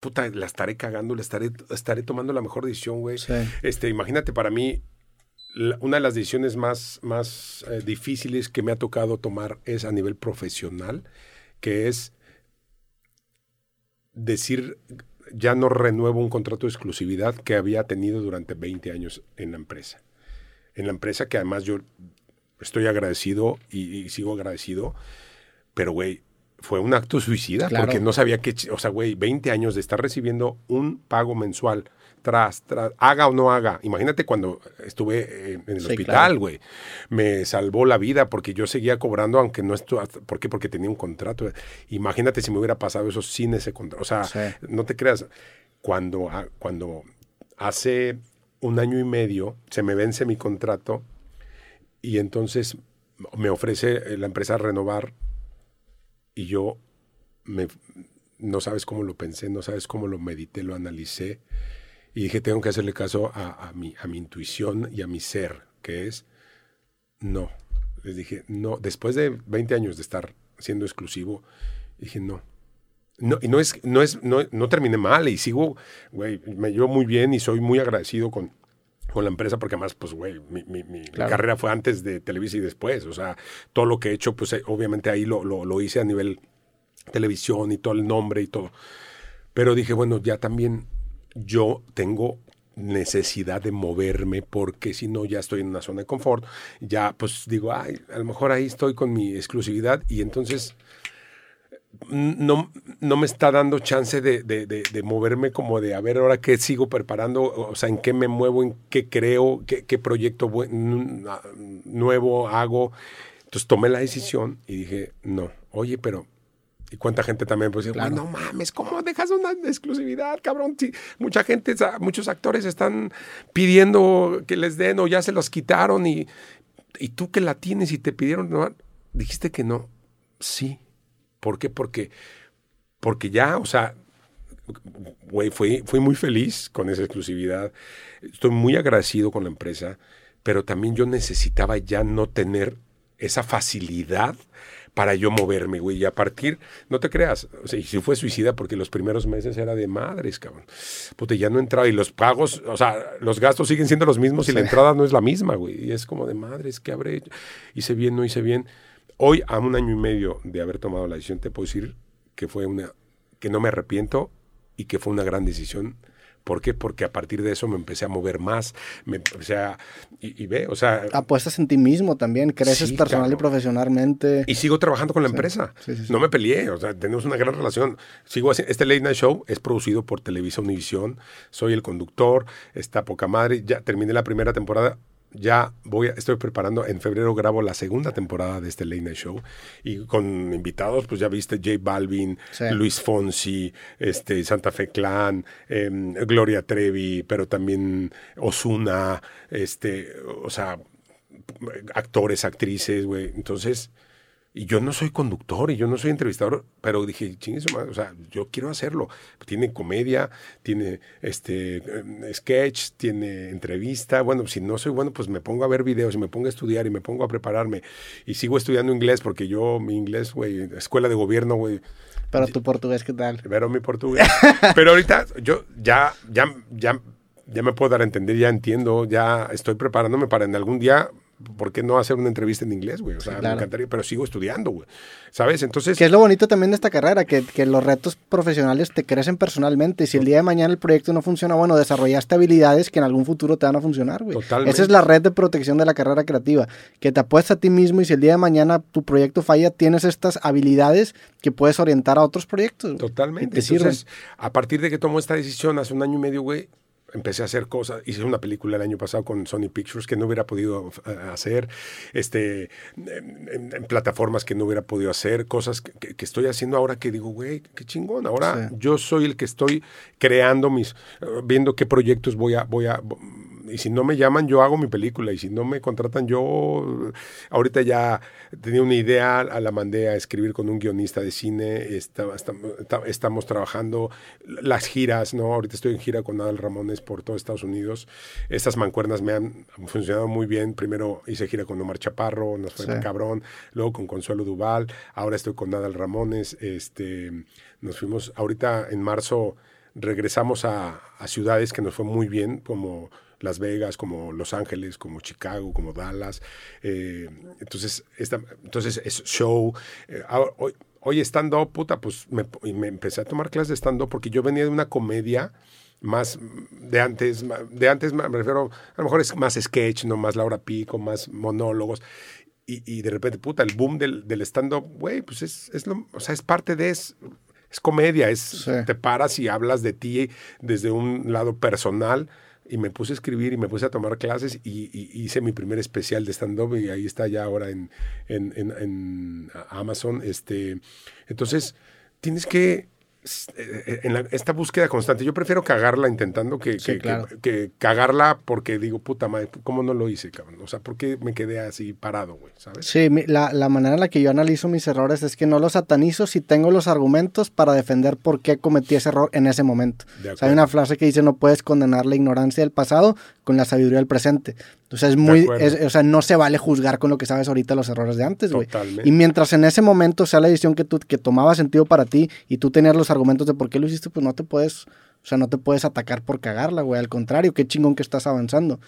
puta, la estaré cagando, la estaré, estaré tomando la mejor decisión, güey. Este, imagínate, para mí, una de las decisiones más, más eh, difíciles que me ha tocado tomar es a nivel profesional, que es decir, ya no renuevo un contrato de exclusividad que había tenido durante 20 años en la empresa. En la empresa que además yo estoy agradecido y, sigo agradecido, pero güey, fue un acto suicida porque no sabía que, o sea, güey, 20 años de estar recibiendo un pago mensual tras, tras, haga o no haga. Imagínate cuando estuve en, el hospital, güey. Me salvó la vida porque yo seguía cobrando, aunque no estuve. ¿Por qué? Porque tenía un contrato. Imagínate si me hubiera pasado eso sin ese contrato. O sea, no te creas. Cuando, ah, cuando hace un año y medio se me vence mi contrato y entonces me ofrece la empresa renovar y yo me, no sabes cómo lo pensé, no sabes cómo lo medité, lo analicé y dije, tengo que hacerle caso a, mi, a mi intuición y a mi ser, que es no. Les dije, no, después de 20 años de estar siendo exclusivo, dije, no. No, y no es, no es, no, no terminé mal y sigo, güey, me llevo muy bien y soy muy agradecido con, con la empresa porque además, pues, güey, mi, mi, carrera fue antes de Televisa y después. O sea, todo lo que he hecho, pues, eh, obviamente ahí lo, lo, lo, hice a nivel televisión y todo el nombre y todo. Pero dije, bueno, ya también yo tengo necesidad de moverme porque si no ya estoy en una zona de confort, ya pues digo, ay, a lo mejor ahí estoy con mi exclusividad y entonces no, no me está dando chance de, de, moverme como de a ver ahora qué sigo preparando, o sea, en qué me muevo, en qué creo, qué, qué proyecto nuevo hago. Entonces tomé la decisión y dije, no, oye, pero y cuánta gente también pues dice, no mames, ¿cómo dejas una exclusividad, cabrón? mucha gente, muchos actores están pidiendo que les den o ya se los quitaron y, y tú que la tienes y te pidieron, ¿no? dijiste que no. Sí. ¿Por qué? Porque, porque ya, o sea, güey, fui, fui muy feliz con esa exclusividad. Estoy muy agradecido con la empresa, pero también yo necesitaba ya no tener esa facilidad para yo moverme, güey. Y a partir, no te creas, o sea, y si fue suicida porque los primeros meses era de madres, cabrón. Puta, ya no entraba y los pagos, o sea, los gastos siguen siendo los mismos y la entrada no es la misma, güey. Y es como de madres, ¿qué habré hecho? Hice bien, no hice bien. Hoy, a un año y medio de haber tomado la decisión, te puedo decir que fue una, que no me arrepiento y que fue una gran decisión ¿Por qué? Porque a partir de eso me empecé a mover más, me empecé a... Y, ve, o sea... Apuestas en ti mismo también, creces personal y profesionalmente. Y sigo trabajando con la empresa. no me peleé, o sea, tenemos una gran relación. Sigo haciendo... Este Late Night Show es producido por Televisa Univisión, soy el conductor, está poca madre, ya terminé la primera temporada, ya voy, estoy preparando, en febrero grabo la segunda temporada de este Late Night Show y con invitados, pues ya viste J Balvin, Luis Fonsi, este, Santa Fe Clan, em, Gloria Trevi, pero también Osuna, este, o sea, actores, actrices, güey. Entonces, y yo no soy conductor y yo no soy entrevistador, pero dije, chingue o sea, yo quiero hacerlo. Tiene comedia, tiene este eh, sketch, tiene entrevista. Bueno, si no soy bueno, pues me pongo a ver videos y me pongo a estudiar y me pongo a prepararme. Y sigo estudiando inglés porque yo, mi inglés, güey, escuela de gobierno, güey. Pero tu portugués, ¿qué tal? Pero mi portugués. pero ahorita yo ya, ya, ya, ya me puedo dar a entender, ya entiendo, ya estoy preparándome para en algún día ¿por qué no hacer una entrevista en inglés, güey? O sea, me encantaría, pero sigo estudiando, güey. ¿Sabes? Entonces... Que es lo bonito también de esta carrera, que, que, los retos profesionales te crecen personalmente. Y si el día de mañana el proyecto no funciona, bueno, desarrollaste habilidades que en algún futuro te van a funcionar, güey. Totalmente. Esa es la red de protección de la carrera creativa, que te apuesta a ti mismo y si el día de mañana tu proyecto falla, tienes estas habilidades que puedes orientar a otros proyectos. Totalmente. Entonces, a partir de que tomo esta decisión hace un año y medio, güey, empecé a hacer cosas, hice una película el año pasado con Sony Pictures que no hubiera podido eh, hacer, este, en, plataformas que no hubiera podido hacer, cosas que, estoy haciendo ahora que digo, güey, qué chingón, ahora yo soy el que estoy creando mis, eh, viendo qué proyectos voy a, voy a, y si no me llaman, yo hago mi película. Y si no me contratan, yo ahorita ya tenía una idea, la mandé a escribir con un guionista de cine. estamos trabajando las giras, ¿no? Ahorita estoy en gira con Adal Ramones por todo Estados Unidos. Estas mancuernas me han funcionado muy bien. Primero hice gira con Omar Chaparro, nos fue cabrón. Luego con Consuelo Duval. Ahora estoy con Adal Ramones. Este, nos fuimos ahorita en marzo regresamos a, ciudades que nos fue muy bien, como Las Vegas, como Los Ángeles, como Chicago, como Dallas. Eh, entonces, esta, entonces es show. Eh, hoy, hoy stand-up, puta, pues me, empecé a tomar clases de stand-up porque yo venía de una comedia más de antes, de antes me refiero, a lo mejor es más sketch, no más Laura Pico, más monólogos. Y, y de repente, puta, el boom del, del stand-up, güey, pues es, es, lo, o sea, es parte de, es, es comedia, es, te paras y hablas de ti desde un lado personal. Y me puse a escribir y me puse a tomar clases y, hice mi primer especial de stand-up y ahí está ya ahora en, en, en, en Amazon. Este, entonces, tienes que eh, en esta búsqueda constante, yo prefiero cagarla intentando que, que, cagarla porque digo, puta madre, ¿cómo no lo hice, cabrón? O sea, ¿por qué me quedé así parado, güey? ¿Sabes? Sí, la, la, manera en la que yo analizo mis errores es que no los satanizo si tengo los argumentos para defender por qué cometí ese error en ese momento. hay una frase que dice, no puedes condenar la ignorancia del pasado con la sabiduría del presente. Entonces es muy, o sea, no se vale juzgar con lo que sabes ahorita los errores de antes, güey. Y mientras en ese momento sea la decisión que tú, que tomaba sentido para ti y tú tenías los argumentos de por qué lo hiciste, pues no te puedes, o sea, no te puedes atacar por cagarla, güey. Al contrario, qué chingón que estás avanzando.